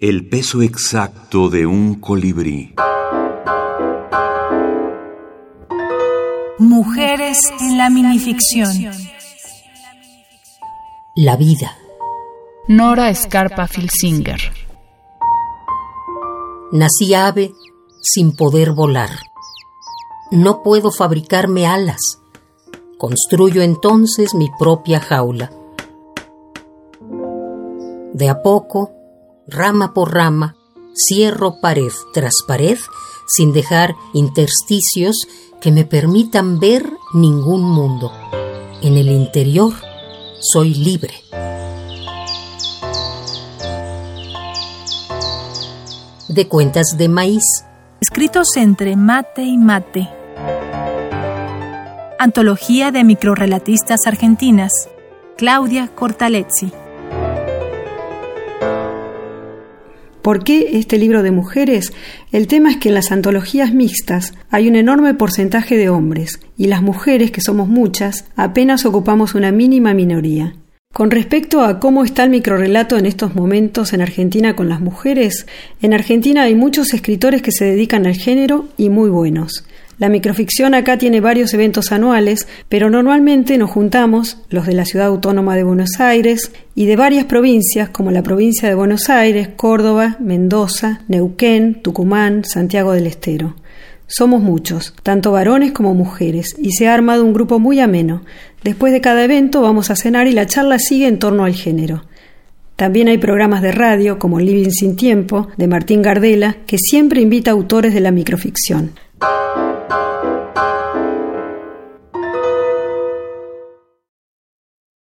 El peso exacto de un colibrí. Mujeres en la minificción. La vida. Nora Scarpa Filsinger. Nací ave sin poder volar. No puedo fabricarme alas. Construyo entonces mi propia jaula. De a poco, rama por rama, cierro pared tras pared sin dejar intersticios que me permitan ver ningún mundo. En el interior soy libre. De cuentas de maíz. Escritos entre mate y mate. Antología de microrelatistas argentinas. Claudia Cortalezzi. ¿Por qué este libro de mujeres? El tema es que en las antologías mixtas hay un enorme porcentaje de hombres y las mujeres, que somos muchas, apenas ocupamos una mínima minoría. Con respecto a cómo está el microrelato en estos momentos en Argentina con las mujeres, en Argentina hay muchos escritores que se dedican al género y muy buenos. La microficción acá tiene varios eventos anuales, pero normalmente nos juntamos, los de la Ciudad Autónoma de Buenos Aires y de varias provincias como la provincia de Buenos Aires, Córdoba, Mendoza, Neuquén, Tucumán, Santiago del Estero. Somos muchos, tanto varones como mujeres, y se ha armado un grupo muy ameno. Después de cada evento vamos a cenar y la charla sigue en torno al género. También hay programas de radio como Living sin Tiempo, de Martín Gardela, que siempre invita a autores de la microficción.